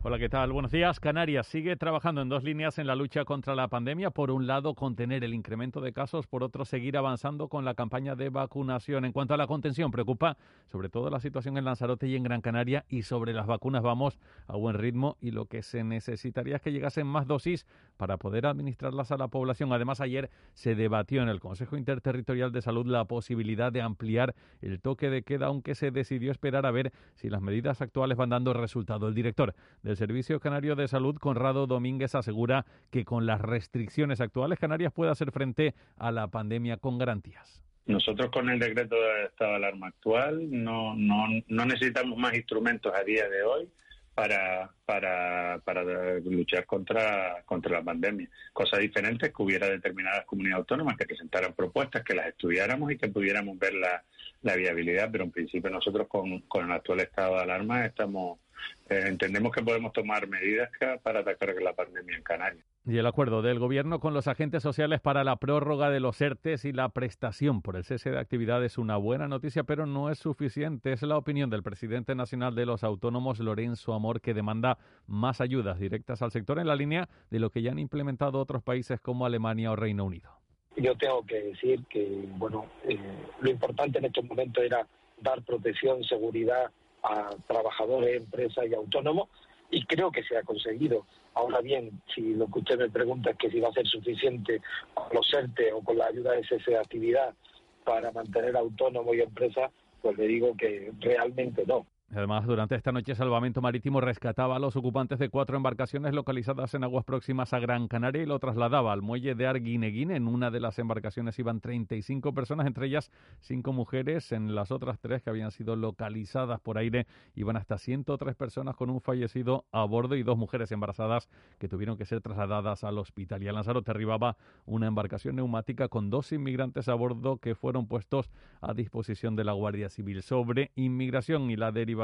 Hola, ¿qué tal? Buenos días. Canarias sigue trabajando en dos líneas en la lucha contra la pandemia. Por un lado, contener el incremento de casos. Por otro, seguir avanzando con la campaña de vacunación. En cuanto a la contención, preocupa sobre todo la situación en Lanzarote y en Gran Canaria. Y sobre las vacunas vamos a buen ritmo. Y lo que se necesitaría es que llegasen más dosis para poder administrarlas a la población. Además, ayer se debatió en el Consejo Interterritorial de Salud la posibilidad de ampliar el toque de queda, aunque se decidió esperar a ver si las medidas actuales van dando resultado. El director del Servicio Canario de Salud, Conrado Domínguez, asegura que con las restricciones actuales Canarias puede hacer frente a la pandemia con garantías. Nosotros con el decreto de estado de alarma actual no, no, no necesitamos más instrumentos a día de hoy para, para, para luchar contra, contra la pandemia. Cosa diferente es que hubiera determinadas comunidades autónomas que presentaran propuestas, que las estudiáramos y que pudiéramos ver la, la viabilidad, pero en principio nosotros con, con el actual estado de alarma estamos eh, entendemos que podemos tomar medidas para atacar la pandemia en Canarias. Y el acuerdo del Gobierno con los agentes sociales para la prórroga de los ERTES y la prestación por el cese de actividad es una buena noticia, pero no es suficiente. Es la opinión del presidente nacional de los autónomos, Lorenzo Amor, que demanda más ayudas directas al sector en la línea de lo que ya han implementado otros países como Alemania o Reino Unido. Yo tengo que decir que, bueno, eh, lo importante en estos momentos era dar protección, seguridad a trabajadores, empresas y autónomos y creo que se ha conseguido. Ahora bien, si lo que usted me pregunta es que si va a ser suficiente con los ERTE o con la ayuda de esa de actividad para mantener autónomos y empresas, pues le digo que realmente no. Además, durante esta noche, Salvamento Marítimo rescataba a los ocupantes de cuatro embarcaciones localizadas en aguas próximas a Gran Canaria y lo trasladaba al muelle de Arguineguín. En una de las embarcaciones iban 35 personas, entre ellas cinco mujeres. En las otras tres que habían sido localizadas por aire iban hasta 103 personas con un fallecido a bordo y dos mujeres embarazadas que tuvieron que ser trasladadas al hospital. Y a Lanzarote arribaba una embarcación neumática con dos inmigrantes a bordo que fueron puestos a disposición de la Guardia Civil. Sobre inmigración y la derivación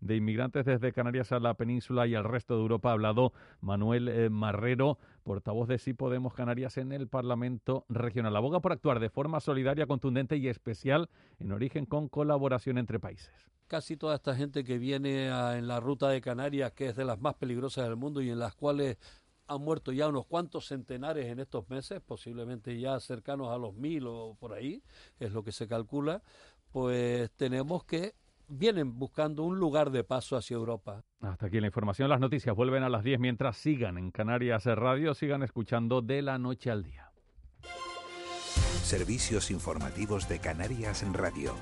de inmigrantes desde Canarias a la península y al resto de Europa ha hablado Manuel eh, Marrero, portavoz de Sí Podemos Canarias en el Parlamento Regional. Aboga por actuar de forma solidaria, contundente y especial en origen con colaboración entre países. Casi toda esta gente que viene en la ruta de Canarias, que es de las más peligrosas del mundo y en las cuales han muerto ya unos cuantos centenares en estos meses, posiblemente ya cercanos a los mil o por ahí, es lo que se calcula, pues tenemos que vienen buscando un lugar de paso hacia Europa. Hasta aquí la información. Las noticias vuelven a las 10 mientras sigan en Canarias Radio, sigan escuchando de la noche al día. Servicios informativos de Canarias en Radio.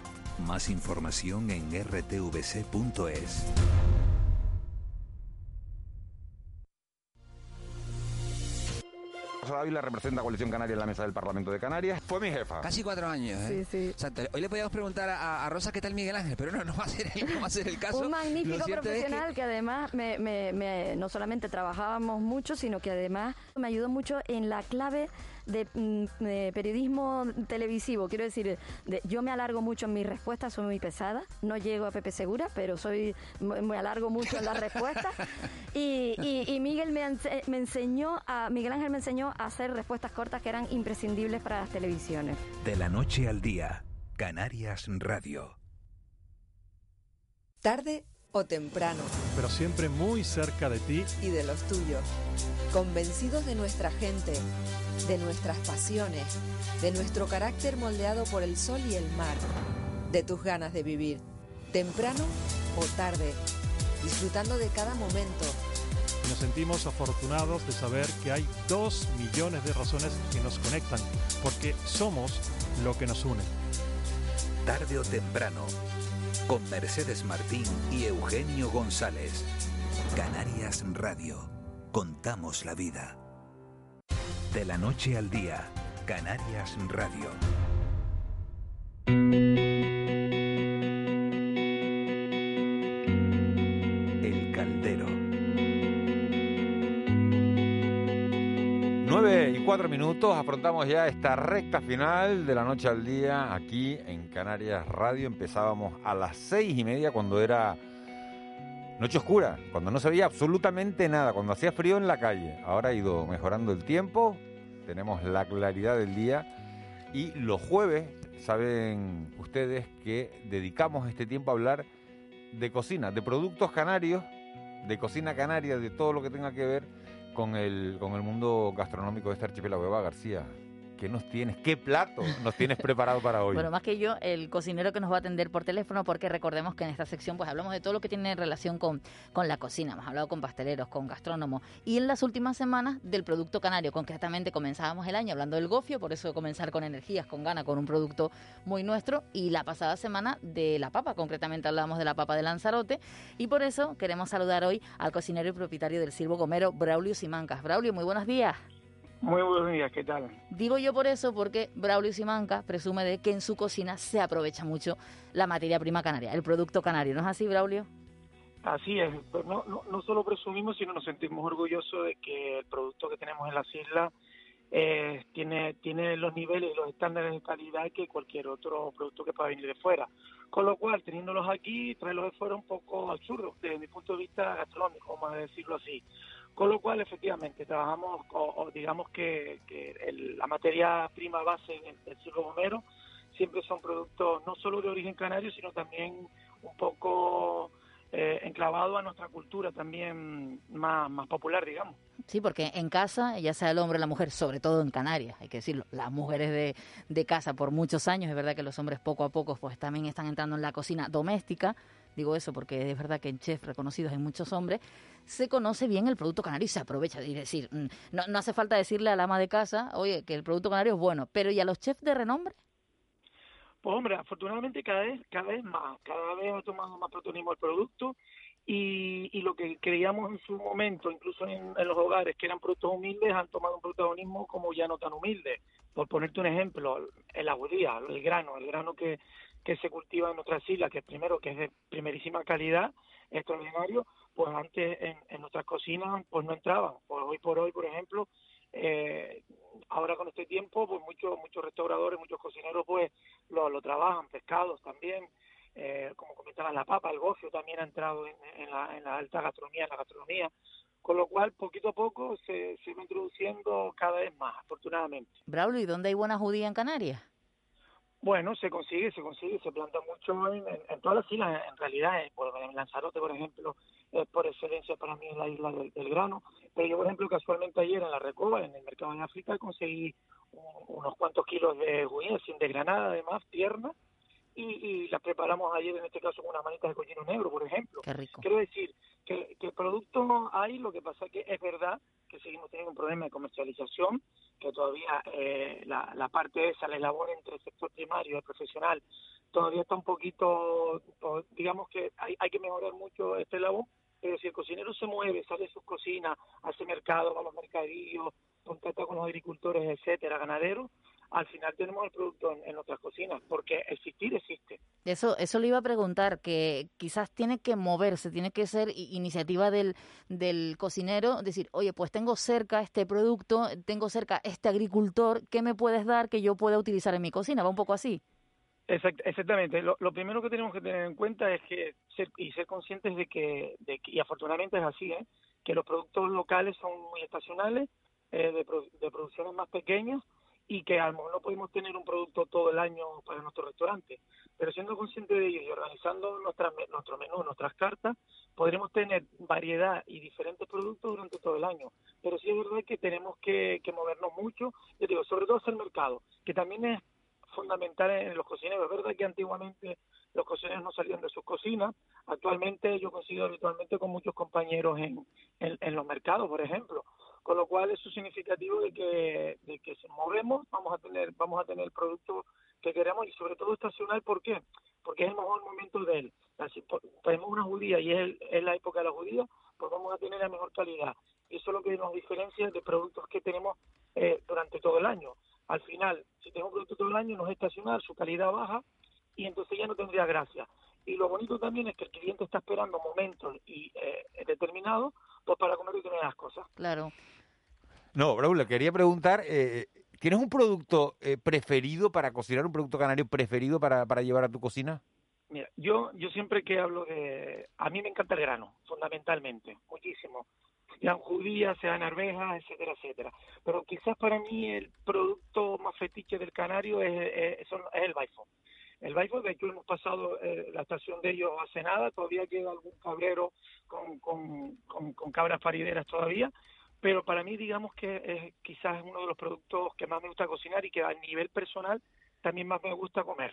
Más información en rtvc.es. Rosa Dávila representa a Coalición Canaria en la mesa del Parlamento de Canarias. Fue mi jefa. Casi cuatro años, ¿eh? Sí, sí. Hoy le podíamos preguntar a, Rosa qué tal Miguel Ángel, pero no, no va a ser el, no va a ser el caso. Un magnífico profesional que... además me, me, no solamente trabajábamos mucho, sino que además me ayudó mucho en la clave Mm, de, periodismo televisivo. Quiero decir, yo me alargo mucho en mis respuestas, soy muy pesada. No llego a Pepe Segura, pero soy me alargo mucho en las respuestas. Y, y, Miguel me, me, enseñó, a, Miguel Ángel me enseñó a hacer respuestas cortas que eran imprescindibles para las televisiones. De la noche al día, Canarias Radio. Tarde o temprano. Pero siempre muy cerca de ti y de los tuyos. Convencidos de nuestra gente de nuestras pasiones, de nuestro carácter moldeado por el sol y el mar, de tus ganas de vivir, temprano o tarde, disfrutando de cada momento. Nos sentimos afortunados de saber que hay dos millones de razones que nos conectan, porque somos lo que nos une. Tarde o temprano, con Mercedes Martín y Eugenio González. Canarias Radio. Contamos la vida. De la noche al día, Canarias Radio. Cuatro minutos, afrontamos ya esta recta final de la noche al día aquí en Canarias Radio. Empezábamos a las seis y media cuando era Noche oscura, cuando no se veía absolutamente nada, cuando hacía frío en la calle. Ahora ha ido mejorando el tiempo, tenemos la claridad del día y los jueves saben ustedes que dedicamos este tiempo a hablar de cocina, de productos canarios, de cocina canaria, de todo lo que tenga que ver con el, con el mundo gastronómico de este archipiélago. Eva García, ¿Qué nos tienes? ¿Qué plato nos tienes preparado para hoy? Bueno, más que yo, el cocinero que nos va a atender por teléfono, porque recordemos que en esta sección pues hablamos de todo lo que tiene relación con, con la cocina. Hemos hablado con pasteleros, con gastrónomos. Y en las últimas semanas del producto canario. Concretamente comenzábamos el año hablando del gofio, por eso comenzar con energías, con gana, con un producto muy nuestro. Y la pasada semana de la papa, concretamente hablábamos de la papa de Lanzarote. Y por eso queremos saludar hoy al cocinero y propietario del Silvo Gomero, Braulio Simancas. Braulio, muy buenos días. Muy buenos días, ¿qué tal? Digo yo por eso porque Braulio Simanca presume de que en su cocina se aprovecha mucho la materia prima canaria, el producto canario. ¿No es así, Braulio? Así es. No, no, no solo presumimos, sino nos sentimos orgullosos de que el producto que tenemos en las islas eh, tiene, tiene los niveles y los estándares de calidad que cualquier otro producto que pueda venir de fuera. Con lo cual, teniéndolos aquí, traerlos de fuera un poco absurdo desde mi punto de vista gastronómico, vamos a decirlo así. Con lo cual, efectivamente, trabajamos, o, digamos que, la materia prima base en el, el Gomero siempre son productos no solo de origen canario, sino también un poco eh, enclavado a nuestra cultura también más, más popular, digamos. Sí, porque en casa, ya sea el hombre o la mujer, sobre todo en Canarias, hay que decirlo, las mujeres de, de casa por muchos años, es verdad que los hombres poco a poco pues también están entrando en la cocina doméstica, digo eso porque es verdad que en chefs reconocidos hay muchos hombres, se conoce bien el producto canario y se aprovecha. Es decir, mm, no, no hace falta decirle al ama de casa, oye, que el producto canario es bueno, pero ¿y a los chefs de renombre? Pues hombre, afortunadamente cada vez, cada vez más, cada vez ha tomado más protagonismo el producto y, y, lo que creíamos en su momento, incluso en, los hogares, que eran productos humildes, han tomado un protagonismo como ya no tan humilde. Por ponerte un ejemplo, el agudía, el grano, el grano que, que se cultiva en nuestras islas, que primero que es de primerísima calidad, extraordinario, pues antes en, en nuestras cocinas pues no entraban. Pues hoy por hoy, por ejemplo, eh, ahora con este tiempo, pues muchos muchos restauradores, muchos cocineros, pues lo, trabajan, pescados también, eh, como comentaba la papa, el gofio también ha entrado en, la, en la alta gastronomía, en la gastronomía, con lo cual poquito a poco se, se va introduciendo cada vez más, afortunadamente. Braulio, ¿y dónde hay buena judía en Canarias? Bueno, se consigue, se consigue, se planta mucho en, en, todas las islas, en realidad, en, Lanzarote, por ejemplo, es por excelencia para mí es la isla del, grano, pero yo, por ejemplo, casualmente ayer en la Recoba, en el mercado en África, conseguí unos cuantos kilos de juguín sin desgranada, además, tierna, y, y las preparamos ayer, en este caso, con unas manitas de cochino negro, por ejemplo. Qué rico. Quiero decir que, que el producto hay, lo que pasa que es verdad que seguimos teniendo un problema de comercialización, que todavía eh, la, la, parte esa, la labor entre el sector primario y el profesional, todavía está un poquito, digamos que hay, hay que mejorar mucho este labor, pero si el cocinero se mueve, sale de sus cocinas, hace mercado, va a los mercadillos, contacta con los agricultores, etcétera, ganaderos, al final tenemos el producto en, en, nuestras cocinas, porque existir existe. Eso, eso le iba a preguntar, que quizás tiene que moverse, tiene que ser iniciativa del, del cocinero, decir, oye, pues tengo cerca este producto, tengo cerca este agricultor, ¿qué me puedes dar que yo pueda utilizar en mi cocina? Va un poco así. Exact, exactamente. Lo, lo, primero que tenemos que tener en cuenta es que ser, y ser conscientes de que, de que, y afortunadamente es así, ¿eh? que los productos locales son muy estacionales, eh, de, de producciones más pequeñas, y que a lo mejor no podemos tener un producto todo el año para nuestro restaurante, pero siendo conscientes de ello y organizando nuestra, nuestro menú, nuestras cartas, podremos tener variedad y diferentes productos durante todo el año. Pero sí es verdad que tenemos que, que movernos mucho, yo digo, sobre todo hacia el mercado, que también es fundamental en los cocineros. Es verdad que antiguamente los cocineros no salían de sus cocinas, actualmente yo coincido habitualmente con muchos compañeros en, en, en los mercados, por ejemplo con lo cual eso es significativo de que, de que si movemos vamos a tener vamos a tener el producto que queremos y sobre todo estacional ¿por qué? porque es el mejor momento de él si tenemos una judía y es, es la época de la judía pues vamos a tener la mejor calidad y eso es lo que nos diferencia de productos que tenemos eh, durante todo el año al final si tenemos un producto todo el año no es estacional su calidad baja y entonces ya no tendría gracia y lo bonito también es que el cliente está esperando momentos y eh, determinados pues para comer determinadas cosas. Claro. No, Raúl, le quería preguntar, eh, ¿tienes un producto eh, preferido para cocinar, un producto canario preferido para, para llevar a tu cocina? Mira, yo, yo siempre que hablo de... A mí me encanta el grano, fundamentalmente, muchísimo. sean judías, sean arvejas, etcétera, etcétera. Pero quizás para mí el producto más fetiche del canario es, es, es el baifo. El baifo, de hecho, hemos pasado eh, la estación de ellos hace nada, todavía queda algún cabrero con cabras parideras todavía, pero para mí digamos que es quizás uno de los productos que más me gusta cocinar y que a nivel personal también más me gusta comer.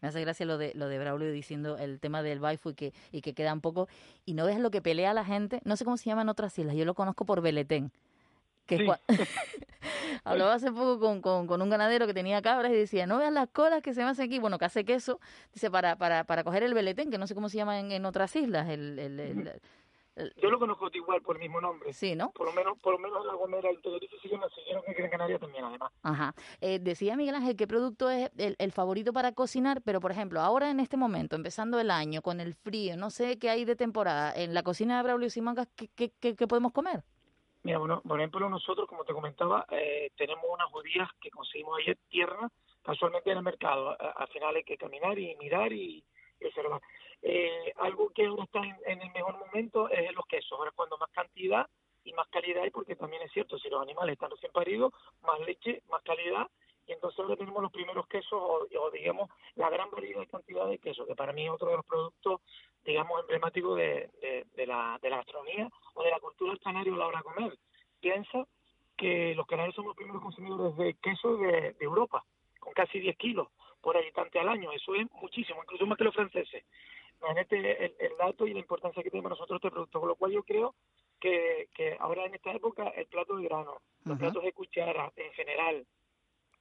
Me hace gracia lo de lo de Braulio diciendo el tema del baifu y que y que queda un poco y no ves lo que pelea la gente, no sé cómo se llama en otras islas, yo lo conozco por Beletén. Que Sí. cua- Hablaba hace poco con, con, con un ganadero que tenía cabras y decía, no veas las colas que se me hacen aquí, bueno, que hace queso, dice, para, para, para coger el beletén, que no sé cómo se llama en, en otras islas, el, el, el- el- Yo lo conozco igual por el mismo nombre. Sí, ¿no? Por lo menos, por lo menos en La Gomera y Tenerife sí que en Canarias también, además. Ajá. Eh, decía Miguel Ángel qué producto es el, el favorito para cocinar, pero por ejemplo, ahora en este momento, empezando el año, con el frío, no sé qué hay de temporada, en la cocina de Braulio Simancas, ¿qué, qué, qué, qué podemos comer? Mira, bueno, por ejemplo, nosotros, como te comentaba, eh, tenemos unas judías que conseguimos ayer tiernas, casualmente en el mercado. Al final hay que caminar y mirar y, y observar. Eh, algo que ahora está en, en el mejor momento es los quesos. Ahora cuando más cantidad y más calidad hay, porque también es cierto, si los animales están recién paridos, más leche, más calidad. Y entonces ahora tenemos los primeros quesos, o, digamos, la gran variedad y cantidad de quesos, que para mí es otro de los productos, digamos, emblemáticos de, de, de la, de la gastronomía o de la cultura del canario la hora de comer. Piensa que los canarios somos los primeros consumidores de queso de, de Europa, con casi 10 kilos por habitante al año. Eso es muchísimo, incluso más que los franceses. Imagínate el, el dato y la importancia que tiene para nosotros este producto, con lo cual yo creo que, que ahora en esta época el plato de grano, los platos de cuchara en general,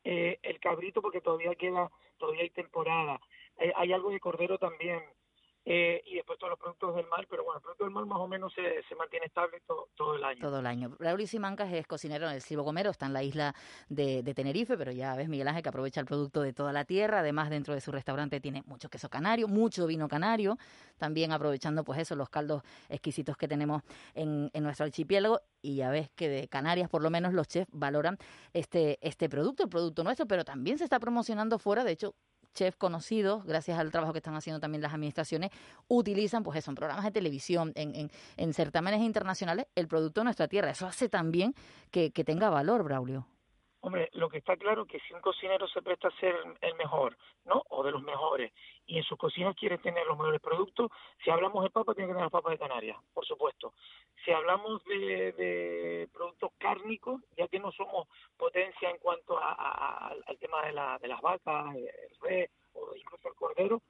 eh, el cabrito porque todavía queda, todavía hay temporada, eh, hay algo de cordero también, eh, y después todos los productos del mar, pero bueno, el producto del mar más o menos se, se mantiene estable to- todo el año. Todo el año. Braulio Simancas es cocinero en el Silvo Gomero, está en la isla de, de Tenerife, pero ya ves Miguel Ángel que aprovecha el producto de toda la tierra. Además, dentro de su restaurante tiene mucho queso canario, mucho vino canario, también aprovechando pues eso, los caldos exquisitos que tenemos en, en nuestro archipiélago. Y ya ves que de Canarias, por lo menos, los chefs valoran este, este producto, el producto nuestro, pero también se está promocionando fuera. De hecho, chefs conocidos, gracias al trabajo que están haciendo también las administraciones, utilizan pues eso, en programas de televisión, en, en, en certámenes internacionales, el producto de nuestra tierra. Eso hace también que, que tenga valor, Braulio. Hombre, lo que está claro es que si un cocinero se presta a ser el mejor, ¿no? O de los mejores, y en su cocina quiere tener los mejores productos, si hablamos de papas, tiene que tener las papas de Canarias, por supuesto. Si hablamos de, de productos cárnicos, ya que no somos potencia en cuanto a, a- al- tema de, la, de las vacas, el res o incluso el cordero,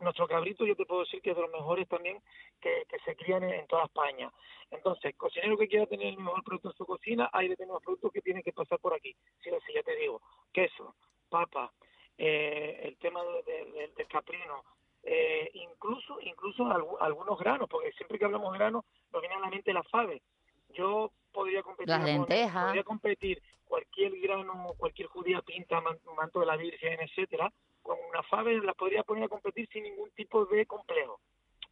nuestro cabrito yo te puedo decir que es de los mejores también que, que se crían en, en toda España. Entonces, cocinero que quiera tener el mejor producto en su cocina, hay determinados productos que tienen que pasar por aquí. Sí, sí, ya te digo, queso, papa, eh, el tema de- de- de- del caprino, eh, incluso incluso algu- algunos granos, porque siempre que hablamos de granos nos viene a la mente la fave. Yo podría competir Las lentejas. podría competir cualquier grano, cualquier judía pinta, man- manto de la Virgen, etcétera, con una fave la podría poner a competir sin ningún tipo de complejo,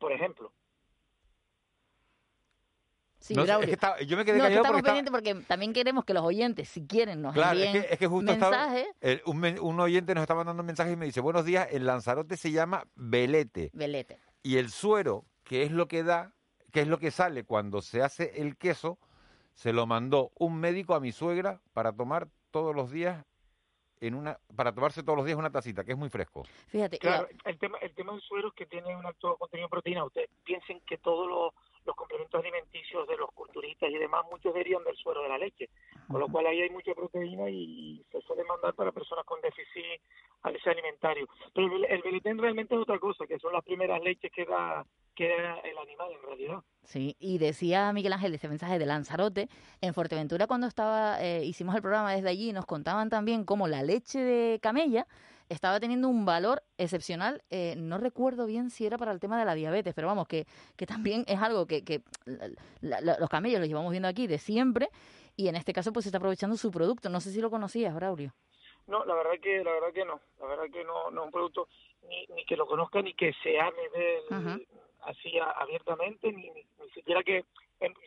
por ejemplo. Sí, No sé, es Braulio. que estaba- yo me quedé No, es que callado estamos porque estaba- pendientes porque también queremos que los oyentes, si quieren, nos Claro, es envíen que, es que justo estaba- mensajes. el- un, men- un oyente nos está mandando un mensaje y me dice, buenos días, el Lanzarote se llama velete. Velete. Y el suero, que es lo que da, que es lo que sale cuando se hace el queso, se lo mandó un médico a mi suegra para tomar todos los días en una para tomarse todos los días una tacita, que es muy fresco. Fíjate, Claro, el tema, el tema del suero es que tiene un alto contenido de proteína. Ustedes piensen que todos los, los complementos alimenticios de los culturistas y demás, muchos derivan del suero de la leche. Con lo cual ahí hay mucha proteína y se suele mandar para personas con déficit alimentario. Pero el, el beletén realmente es otra cosa, que son las primeras leches que da, que da el animal en realidad. Sí, y decía Miguel Ángel ese mensaje de Lanzarote, en Fuerteventura cuando estaba eh, hicimos el programa desde allí, nos contaban también cómo la leche de camella estaba teniendo un valor excepcional, eh, no recuerdo bien si era para el tema de la diabetes, pero vamos, que, que también es algo que, que la- la- los camellos los llevamos viendo aquí de siempre y en este caso pues se está aprovechando su producto, no sé si lo conocías, Braulio. No, la verdad que la verdad que no, la verdad que no, no es un producto ni, ni que lo conozca ni que se hable de él así a- abiertamente, ni, ni, ni siquiera que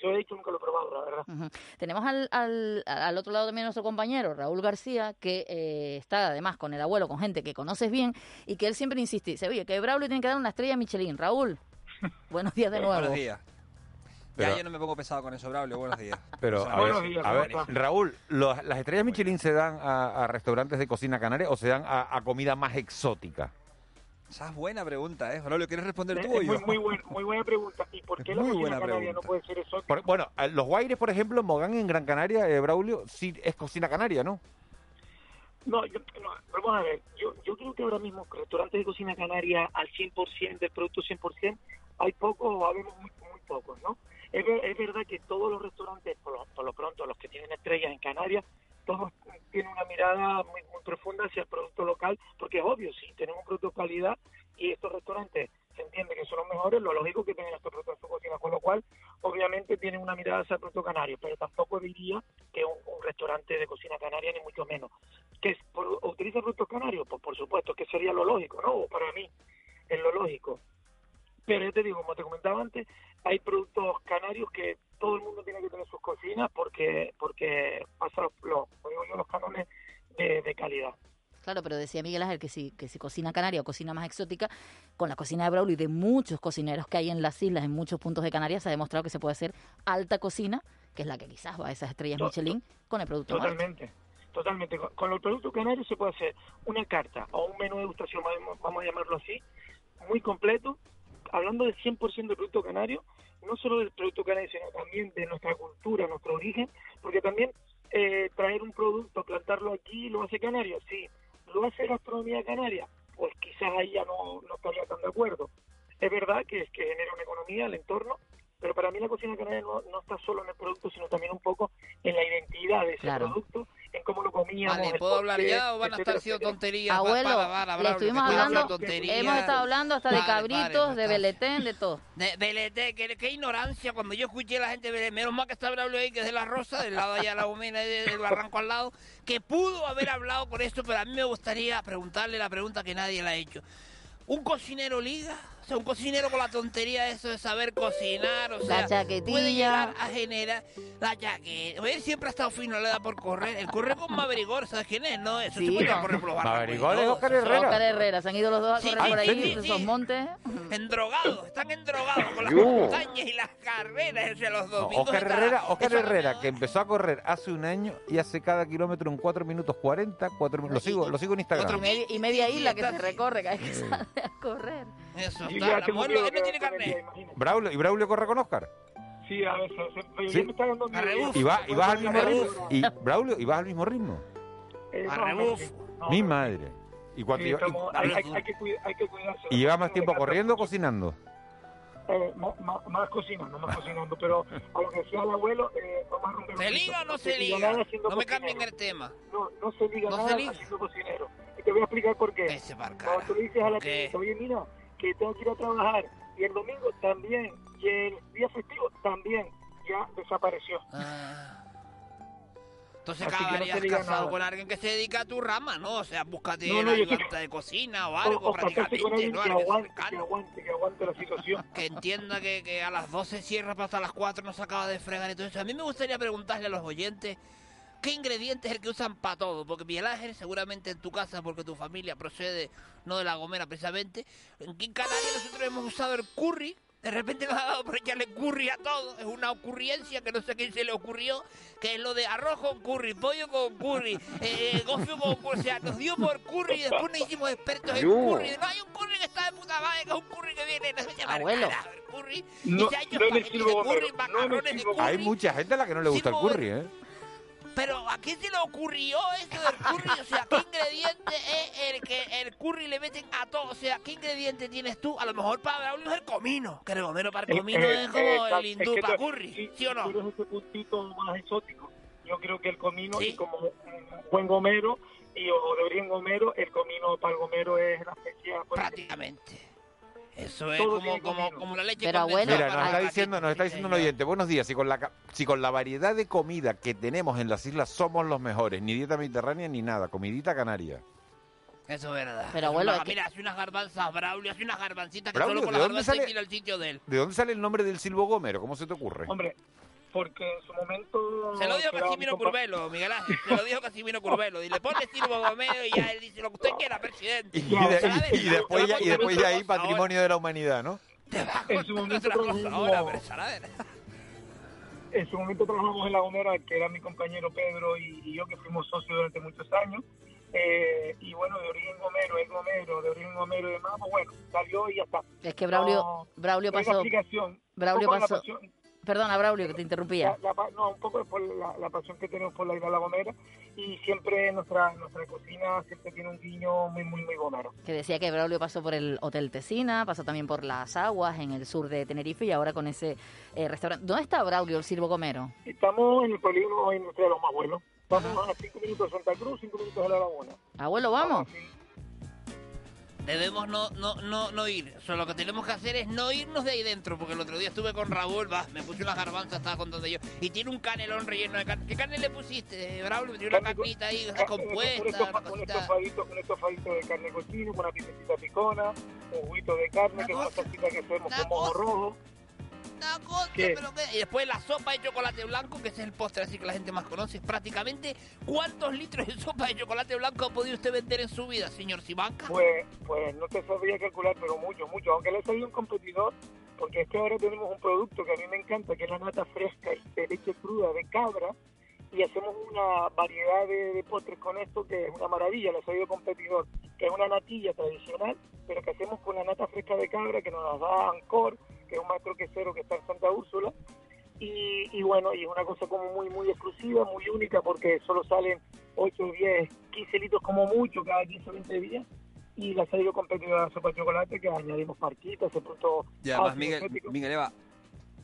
yo he dicho nunca lo he probado, la verdad. Tenemos al, al, al otro lado también nuestro compañero, Raúl García, que eh, está además con el abuelo, con gente que conoces bien, y que él siempre insiste, dice, oye, que Braulio tiene que dar una estrella a Michelin. Raúl, buenos días de nuevo. Buenos días. Pero- ya yo no me pongo pesado con eso, Braulio. Buenos días. Pero, O sea, a ver, a ver, Raúl, los- ¿las estrellas Michelin se dan a, a restaurantes de cocina canaria o se dan a, a comida más exótica? Esa es buena pregunta, ¿eh? Braulio, ¿quieres responder Es tú o yo? muy, muy, buen- muy buena pregunta. ¿Y por qué la Muy cocina buena canaria pregunta. no puede ser exótica? Por- bueno, eh, los Guaires, por ejemplo, Mogán, en Gran Canaria, eh, Braulio, sí es cocina canaria, ¿no? No, yo- no, vamos a ver. Yo, yo creo que ahora mismo restaurantes de cocina canaria al 100%, del producto 100%, hay pocos o habemos muy, muy pocos, ¿no? Es, es verdad que todos los restaurantes, por lo, por lo pronto, los que tienen estrellas en Canarias, todos tienen una mirada muy, muy profunda hacia el producto local, porque es obvio, si tenemos un producto de calidad y estos restaurantes se entiende que son los mejores, lo lógico que tengan estos productos en su cocina, con lo cual, obviamente, tienen una mirada hacia el producto canario, pero tampoco diría que un, restaurante de cocina canaria, ni mucho menos. ¿Que utiliza productos canarios? Pues por supuesto, que sería lo lógico, ¿no? Para mí, es lo lógico. Pero yo te digo, como te comentaba antes, hay productos canarios que todo el mundo tiene que tener sus cocinas porque porque pasan los, los, los cánones de, de calidad. Claro, pero decía Miguel Ángel que si, que si cocina canaria o cocina más exótica, con la cocina de Braulio y de muchos cocineros que hay en las islas, en muchos puntos de Canarias, se ha demostrado que se puede hacer alta cocina, que es la que quizás va a esas estrellas To- Michelin, con el producto. Totalmente, totalmente. Con, con los productos canarios se puede hacer una carta o un menú de degustación, vamos, vamos a llamarlo así, muy completo, hablando del 100% del producto canario, no solo del producto canario, sino también de nuestra cultura, nuestro origen, porque también eh, traer un producto, plantarlo aquí, lo hace canario, sí. ¿Lo hace gastronomía canaria? Pues quizás ahí ya no, no estaría tan de acuerdo. Es verdad que, que genera una economía, el entorno, pero para mí la cocina canaria no, no está solo en el producto, sino también un poco en la identidad de ese Claro. producto, en cómo lo comíamos. Vale, ¿puedo hablar ya o van a estar haciendo tonterías? Abuelo, Va- para, para, le estuvimos hablando, tonterías. hemos estado hablando hasta de Vale, cabritos, de beletén, de todo. De Belete, qué, qué ignorancia. Cuando yo escuché a la gente, de- menos mal que está Braulio ahí, que es de la Rosa, del lado allá de la Gomena, de- del barranco al lado, que pudo haber hablado con esto, pero a mí me gustaría preguntarle la pregunta que nadie le ha hecho. ¿Un cocinero liga? O sea, un cocinero con la tontería de eso de saber cocinar, o La sea, chaquetilla. puede llegar a generar la chaqueta. Él siempre ha estado fino, le da por correr. El correr con Maverigor, ¿sabes quién es? No, eso Sí. se puede correr por los barrancos. y Maverigor es eso- Herrera. Oscar Herrera, se han ido los dos a correr sí, por ahí, sí, en sí. esos montes. Endrogados, están endrogados con las montañas y las carreras entre los No, domingos. Oscar Herrera, Oscar Herrera, que empezó a correr hace un año y hace cada kilómetro en 4 minutos 40, 4 lo sigo, lo sigo en Y Instagram. media, y media Sí, sí, isla que se recorre, que hay que salir a correr. Eso está. ya La mujer él no tiene carnet. Braulio, ¿y Braulio corre con Oscar? Sí, a veces. se- Sí. Me está dando. Y, va, y vas al mismo ritmo. Y, Braulio, ¿y vas al mismo ritmo? Eh, no, A. No, Mi madre. ¿Y, cuánto sí, lleva- y- estamos- hay, hay- hay que cuida- hay que cuidarse. y llevas más tiempo corriendo o cocinando? Eh, ma- ma- más cocinando, más cocinando, pero a lo que decía el abuelo, eh, vamos a romper ¿Se liga o no se liga No me cambien el tema. No, no se liga No se nada liga. haciendo cocinero. Y te voy a explicar por qué. Ese Cuando tú le dices a la oye, mira, que tengo que ir a trabajar, y el domingo también, y el día festivo también, ya desapareció. Ah. Entonces Así no acabarías liga casado nada. con alguien que se dedica a tu rama, ¿no? O sea, búscate No, no, ayudante de cocina o algo, o prácticamente, ¿no? que aguante, que aguante, que aguante la situación. que entienda que, que a las 12 cierra hasta las 4 no se acaba de fregar y todo eso. A mí me gustaría preguntarle a los oyentes qué ingrediente es el que usan para todo, porque Miguel Ángel seguramente en tu casa, porque tu familia procede no de La Gomera precisamente, en Canarias nosotros hemos usado el curry, de repente nos ha dado por echarle curry a todo, es una ocurrencia que no sé a quién se le ocurrió, que es lo de arroz con curry, pollo con curry, eh, gofio con curry, o sea, nos dio por curry y después nos hicimos expertos en curry, no hay un curry que está de puta madre, que es un curry que viene, no se llama Abuelo. carajo, el curry, No, y se ha hecho no curry, no macarrones de curry. Hay mucha gente a la que no le gusta el curry, ¿eh? Pero ¿a quién se le ocurrió eso del curry? O sea, ¿qué ingrediente es el que el curry le meten a todo? O sea, ¿qué ingrediente tienes tú? A lo mejor para Braulio es el comino. Que el gomero para el comino Eh, es como eh, el hindú para curry. sí, ¿Sí o no? Tú ese puntito más exótico. Yo creo que el comino, Sí. y como un buen gomero, y o debería un gomero, el comino para el gomero es la especie. pues, Prácticamente. Eso es como, como, como la leche Pero, abuelo, Mira, nos está diciendo, nos está diciendo un oyente, buenos días, si con, la, ca- si con la variedad de comida que tenemos en las islas somos los mejores, ni dieta mediterránea ni nada, comidita canaria. Eso es verdad. Pero, abuelo, que- Mira, hace unas garbanzas, Braulio, hace unas garbancitas que Braulio, solo con ¿de las dónde garbanzas sale- sitio de él. ¿De dónde sale el nombre del silbo gomero? ¿Cómo se te ocurre? Hombre, porque en su momento. Se lo dijo Casimiro Curvelo, Miguel Ángel. Se lo dijo Casimiro Curvelo. Y le pone Silvo Gomero y ya él dice lo que usted quiera, presidente. Y, de- y- y después ya, y después ya ahí Ahora- patrimonio de la humanidad, ¿no? Te va a En su momento trabajó- ahora, pero en su momento trabajamos en La Gomera, que era mi compañero Pedro y, y yo, que fuimos socios durante muchos años. Eh, y bueno, de origen Gomero, es Gomero, de origen Gomero y demás, pues bueno, salió y ya está. Es que Braulio, No, Braulio pasó... Braulio pasó... Perdona, Braulio, que te interrumpía. la- la no, un poco por la, la pasión que tenemos por la isla de La Gomera y siempre nuestra nuestra cocina siempre tiene un guiño muy, muy, muy gomero. Que decía que Braulio pasó por el Hotel Tesina, pasó también por Las Aguas en el sur de Tenerife y ahora con ese eh, restaurante. ¿Dónde está Braulio, el Silvo Gomero? Estamos en el polígono industrial de los más. Vamos a 5 minutos de Santa Cruz, 5 minutos de La Laguna. Abuelo, vamos. Debemos no, no, no, no ir. Lo que tenemos que hacer es no irnos de ahí dentro, porque el otro día estuve con Raúl, va, me puse unas garbanzas, estaba contando yo, y tiene un canelón relleno de carne. ¿Qué carne le pusiste, Braulio? Tiene una carnita ahí una un cosita... estofadito, de carne cochino con una piececita picona, un juguito de carne, que es una salsita que hacemos con mojo rojo. ¿Qué? pero qué. Y después la sopa de chocolate blanco, que ese es el postre así que la gente más conoce. Prácticamente, ¿cuántos litros de sopa de chocolate blanco ha podido usted vender en su vida, señor Sibanca? Pues, pues no te sabría calcular, pero mucho, mucho. Aunque le he salido un competidor, porque es que ahora tenemos un producto que a mí me encanta, que es la nata fresca y de leche cruda de cabra, y hacemos una variedad de, de postres con esto que es una maravilla, le he salido competidor, que es una natilla tradicional, pero que hacemos con la nata fresca de cabra que nos la da Ancor, que es un maestro quesero que está en Santa Úrsula, y, y bueno, y es una cosa como muy, muy exclusiva, muy única, porque solo salen 8, 10, 15 litros como mucho cada 15 o 20 días, y la salido competidora de sopa de chocolate que añadimos marquitas, ese punto Y además, ácido, Miguel. Miguel Eva,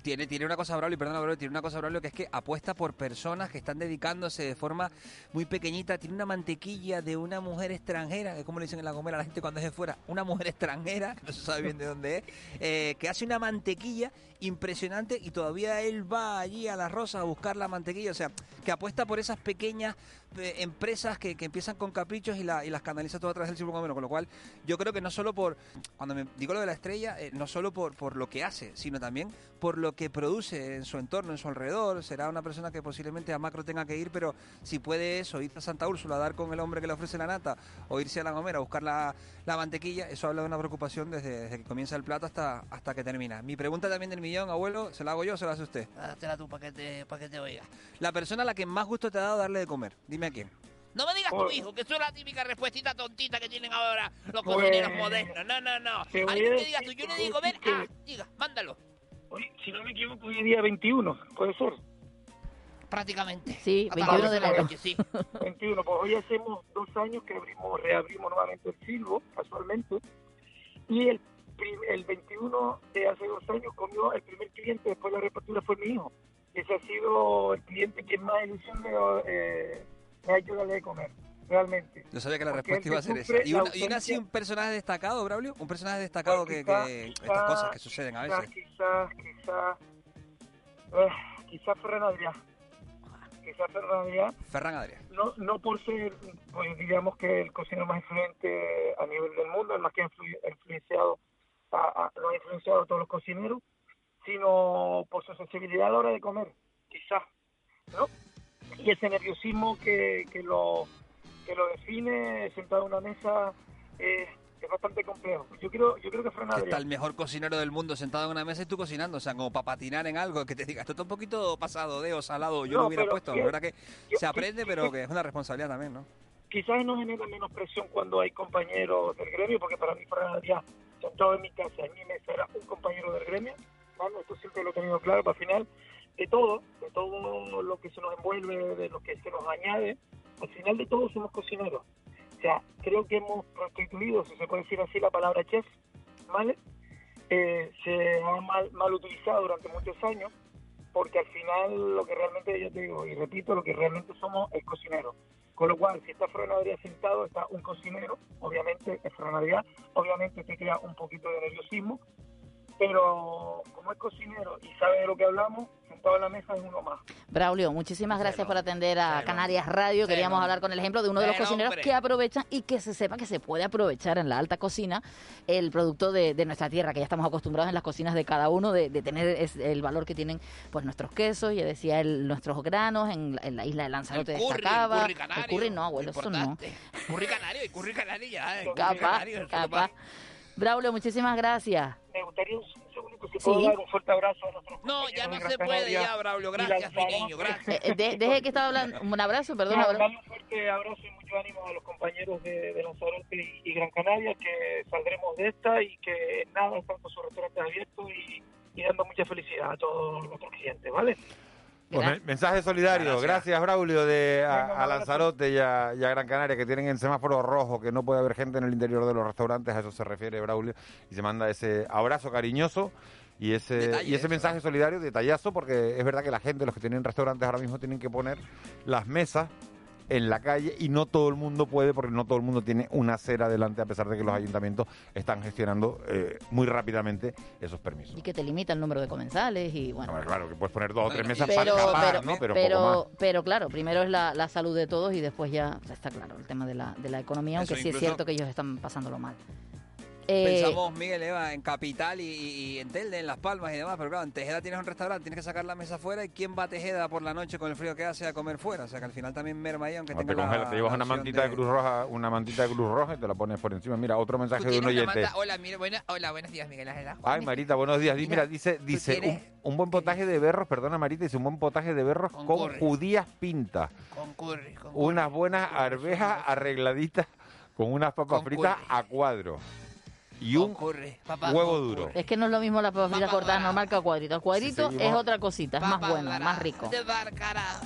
tiene, tiene una cosa, Braulio, perdona, Braulio, tiene una cosa, Braulio, que es que apuesta por personas que están dedicándose de forma muy pequeñita. Tiene una mantequilla de una mujer extranjera, que como le dicen en la gomera a la gente cuando es de fuera, una mujer extranjera, que no se sabe bien de dónde es, eh, que hace una mantequilla impresionante y todavía él va allí a las rosas a buscar la mantequilla. O sea, que apuesta por esas pequeñas eh, empresas que, que empiezan con caprichos y, la- y las canaliza todo a través del Silbo Gomero. Con lo cual, yo creo que no solo por, cuando me digo lo de la estrella, eh, no solo por, por lo que hace, sino también por lo que produce en su entorno, en su alrededor. Será una persona que posiblemente a macro tenga que ir, pero si puede eso, ir a Santa Úrsula a dar con el hombre que le ofrece la nata, o irse a la gomera a buscar la, la mantequilla, eso habla de una preocupación desde, desde que comienza el plato hasta, hasta que termina. Mi pregunta también del millón, abuelo, ¿se la hago yo o se la hace usted? Dátela tú para que, te, pa' que te oiga. La persona a la que más gusto te ha dado darle de comer, dime a quién. No me digas tu Pues- hijo, que eso es la típica respuestita tontita que tienen ahora los Pues- cocineros modernos. No, no, no. Alguien que digas tú, yo le digo, ven, ah, diga, mándalo. Oye, si no me equivoco, hoy es día 21, puede ser. Prácticamente. Sí, Hasta 21 la de próxima enero. noche, sí. 21, pues hoy hacemos dos años que abrimos, reabrimos nuevamente el silbo, casualmente, y el, el 21 de hace dos años comió el primer cliente después de la reapertura fue mi hijo. Ese ha sido el cliente que más ilusión me, eh, me ha hecho darle de comer, realmente. Yo sabía que la Porque respuesta iba a ser esa. ¿Y, una, y un personaje destacado, Braulio? Un personaje destacado que, Quizá- que- quizá- estas cosas que suceden a veces. Quizás, quizás, eh, quizás Ferran Adrià. Quizás Ferran Adrià Ferran Adrià. no, no por ser, pues digamos que el cocinero más influyente a nivel del mundo, el más que ha influenciado, a, a- lo ha influenciado a todos los cocineros, sino por su sensibilidad a la hora de comer, quizás, ¿no? Y ese nerviosismo que, que lo que lo define sentado en una mesa eh, es bastante complejo. Yo creo, yo creo que Fran Que está el mejor cocinero del mundo sentado en una mesa y tú cocinando. O sea, como para patinar en algo que te diga, esto está un poquito pasado de o salado, yo No, lo hubiera puesto. que- La verdad que yo- se aprende, pero que es una responsabilidad también, ¿no? quizás no genera menos presión cuando hay compañeros del gremio, porque para mí Fran sentado en mi casa, en mi mesa, era un compañero del gremio, ¿vale? esto siempre lo he tenido claro, para al final, de todo, de todo lo que se nos envuelve, de lo que se nos añade, al final de todo somos cocineros. O sea, creo que hemos prostituido, si se puede decir así, la palabra chef, ¿vale? Eh, se ha mal, mal utilizado durante muchos años, porque al final lo que realmente, yo te digo, y repito, lo que realmente somos es cocinero. Con lo cual, si está Fran Adrià sentado, está un cocinero, obviamente es Fran Adrià, obviamente te crea un poquito de nerviosismo, pero como es cocinero y sabe de lo que hablamos, sentado en la mesa es uno más. Braulio, muchísimas gracias por atender a Canarias Radio. Queríamos hablar con el ejemplo de uno de los cocineros hombre. que aprovechan y que se sepa que se puede aprovechar en la alta cocina el producto de, de nuestra tierra, que ya estamos acostumbrados en las cocinas de cada uno de, de tener es- el valor que tienen pues nuestros quesos, ya decía él, nuestros granos, en, en la isla de Lanzarote El curry, el destacaba. curry canario, El curry no, abuelo, eso no. importante. Curry canario y curry canario ya. eh, Capaz, canario, capaz. Braulio, muchísimas gracias. Me gustaría un segundito, si puedo Sí. dar un fuerte abrazo a nuestros No, ya no se puede ya, Braulio. Gracias, mi niño, gracias. Eh, eh, de- deje que estaba hablando. Un abrazo, perdón. No, un fuerte abrazo y mucho ánimo a los compañeros de, de Lanzarote y, y Gran Canaria, que saldremos de esta y que nada, están con sus restaurantes abiertos y, y dando mucha felicidad a todos nuestros clientes, ¿vale? Pues men- mensaje solidario. Gracias, Gracias. Braulio, de a. Lanzarote y a, y a Gran Canaria, que tienen el semáforo rojo, que no puede haber gente en el interior de los restaurantes. A eso se refiere Braulio. Y se manda ese abrazo cariñoso y ese, Detalle y ese eso, mensaje ¿eh? solidario, detallazo, porque es verdad que la gente, los que tienen restaurantes ahora mismo, tienen que poner las mesas en la calle y no todo el mundo puede porque no todo el mundo tiene una acera delante a pesar de que los ayuntamientos están gestionando eh, muy rápidamente esos permisos. Y que te limita el número de comensales y bueno. Claro, que puedes poner dos o tres mesas pero, para escapar, pero, ¿no? Pero, pero, poco más. pero claro, primero es la, la salud de todos y después ya está claro el tema de la, de la economía, Eso aunque sí es cierto que ellos están pasándolo mal. Eh, Pensamos, Miguel, Eva, en Capital y, y en Telde, en Las Palmas y demás, pero claro, en Tejeda tienes un restaurante, tienes que sacar la mesa afuera y ¿quién va a Tejeda por la noche con el frío que hace a comer fuera? O sea que al final también merma ahí, aunque No, tenga te congela, la- te llevas la una mantita de... Cruz Roja, una mantita de Cruz Roja y te la pones por encima. Mira, otro mensaje de un oyente. manta- Hola, mira, buena- hola, buenos días, Miguel Ángel. Ay, Marita, buenos días. Mira, Mira, dice, dice un, buen potaje de berros, perdona Marita, dice un buen potaje de berros Con judías pintas, Con curry, con unas curry. buenas Curry, arvejas arregladitas con unas papas Con fritas curry. a cuadro y un curry, papá, huevo duro. es que no es lo mismo la papa frita Papa cortada normal que a cuadrito. El cuadrito Sí, es otra cosita, es más Papas bueno, bravas, más rico. de bar.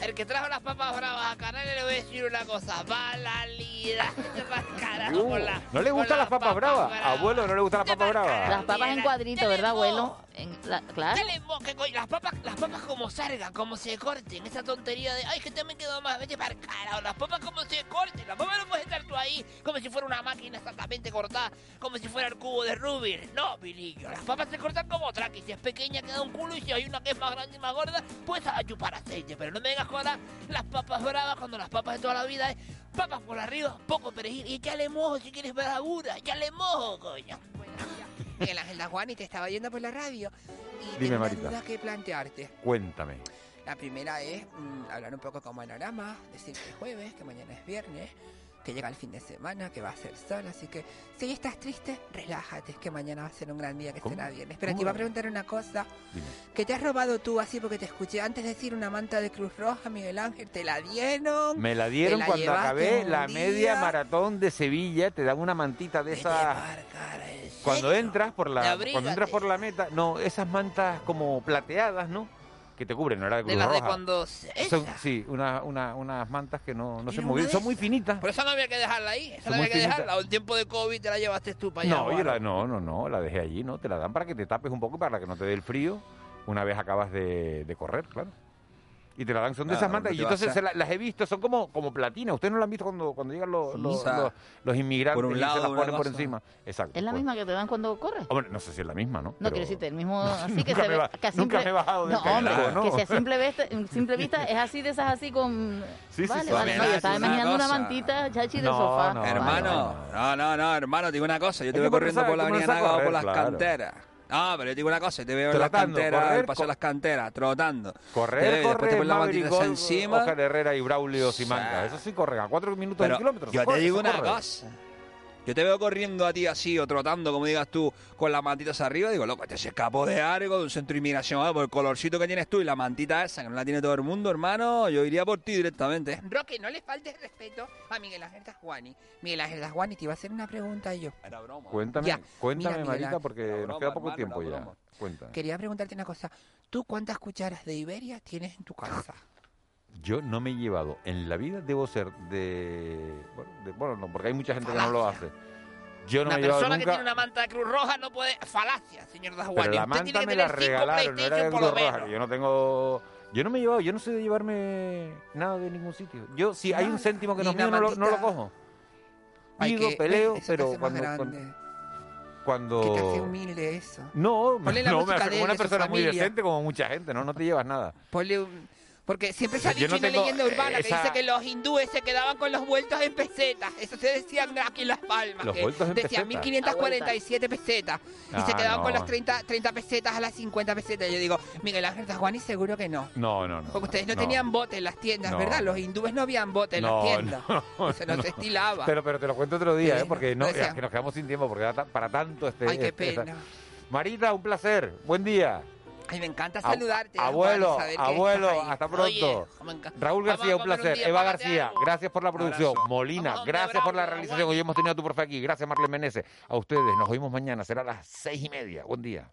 El que trajo las papas bravas a Canarias le voy a decir una cosa. Va la lida. De bar, carajo, Uh, ¿No le gustan las papas bravas? Abuelo, ¿no le gustan las papas bravas? Las papas en cuadrito, ¿verdad, abuelo? En la- claro. Dale, coño, las papas, las papas como salgan, como se corten, esa tontería de, ay, que te me quedó más, vete para el carajo, las papas como se corten, las papas no puedes estar tú ahí como si fuera una máquina exactamente cortada, como si fuera el cubo de Rubik. No, niño, las papas se cortan como traqui, si es pequeña queda un culo y si hay una que es más grande y más gorda, pues a chupar aceite, pero no me vengas con las papas bravas cuando las papas de toda la vida es papas por arriba, poco perejil, y échale mojo si quieres bravura, échale mojo, coño. Bueno, ya. Miguel Ángel Dajuani te estaba yendo por la radio y Dime, tengo una Marita. duda que plantearte. Cuéntame. La primera es mm, hablar un poco con panorama, decir que es jueves, que mañana es viernes, que llega el fin de semana, que va a ser sol, así que si estás triste, relájate, que mañana va a ser un gran día, que ¿Cómo? será viernes. Pero te iba a preguntar una cosa, Dime. que te has robado tú así porque te escuché antes decir una manta de Cruz Roja, Miguel Ángel, te la dieron. Me la dieron la cuando acabé la día. media maratón de Sevilla. Te dan una mantita de Vete esas. pa'l cara, ¿en Cuando entras por la cuando entras por la meta, no, esas mantas como plateadas, ¿no? Que te cubren, no era de las de cuando... se- Son- esa. sí, una- una- unas mantas que no, no una de son muy finitas. Por eso no había que dejarla ahí, esa Son no había que finitas. dejarla. O en tiempo de COVID te la llevaste tú para allá. No, yo la- no, no, no, la dejé allí, ¿no? Te la dan para que te tapes un poco y para que no te dé el frío una vez acabas de, de correr, claro. Y te la dan, son de Claro, esas mantas. Y entonces a- se la- las he visto, son como, como platinas. Ustedes no las han visto cuando, cuando llegan los, Sí. los, O sea, los- los inmigrantes por un y lado se las ponen por encima. Exacto. ¿Es la pues. misma que te dan cuando corres? Hombre, no sé si es la misma, ¿no? No, quiero decirte, el mismo así que Nunca se me ve. va- que a nunca me he bajado del No, cangrejo, hombre, ¿no? que si a simple vista, simple vista es así de esas así con. Sí, sí, vale, sí. vale, no, yo Mira, estaba imaginando una mantita chachi de sofá. Hermano, no, no, no, hermano, te digo una cosa. Yo te veo corriendo por la avenida Nagao por las canteras. No, pero yo te digo una cosa, te veo en las canteras, correr, el paso de las canteras, trotando. Te Correr, veo y después te correr, pones la Maverick, encima. Oscar Herrera y Braulio O sea, Simancas. Eso sí corren a cuatro minutos Pero de kilómetros. yo te digo una corre. cosa. Yo te veo corriendo a ti así o trotando, como digas tú, con las mantitas arriba. Digo, loco, este se escapó de algo, de un centro de inmigración, por el colorcito que tienes tú y la mantita esa, que no la tiene todo el mundo, hermano. Yo iría por ti directamente. Roque, no le faltes respeto a Miguel Ángel Tasguani. Miguel Ángel Tasguani, te iba a hacer una pregunta yo. Era broma. Cuéntame, Ya, cuéntame, mira, Marita, porque nos queda poco hermano, tiempo ya. Cuéntame. Quería preguntarte una cosa. ¿Tú cuántas cucharas de Iberia tienes en tu casa? Yo no me he llevado en la vida, debo ser de. Bueno, de- bueno, no, porque hay mucha gente que no lo hace. Yo no una me he llevado persona que tiene una manta de Cruz Roja no puede... Falacia, señor Tasguani. Pero la tiene manta que me la regalaron, no era de Cruz Roja. Yo no tengo. Yo no me he llevado, yo no sé de llevarme nada de ningún sitio. Yo, si hay un céntimo que ni no es una mío, no lo, no lo cojo. Pido, que- peleo, te pero cuando, grande. cuando, Que te hace cuando- humilde eso. No, no me hace como una persona muy decente, como mucha gente, ¿no? No te llevas nada. Ponle un- Porque siempre se ha dicho no una leyenda urbana que dice que los hindúes se quedaban con los vueltos en pesetas. Eso se decían aquí en Las Palmas. ¿Los que vueltos en decían pesetas? 1547 pesetas. Y se Ah, quedaban con las 30, 30 pesetas a las 50 pesetas. Yo digo, Miguel Ángel Tasguani seguro que no. No, no, no. Porque ustedes no, no. tenían bote en las tiendas. ¿verdad? Los hindúes no habían bote en las tiendas. Eso no, se estilaba. Pero, pero te lo cuento otro día, ¿eh? Porque no, decía- es que nos quedamos sin tiempo, porque para tanto este. Ay, qué este- esta- pena. Marita, un placer. Buen día. Ay, me encanta saludarte. abuelo, Juan, abuelo, hasta pronto. Oye. Raúl García, un placer. Eva García, algo. gracias por la producción. Molina, gracias por la realización. Hoy hemos tenido a tu profe aquí. Gracias, Marlene Meneses. A ustedes, nos oímos mañana. Será a las seis y media. Buen día.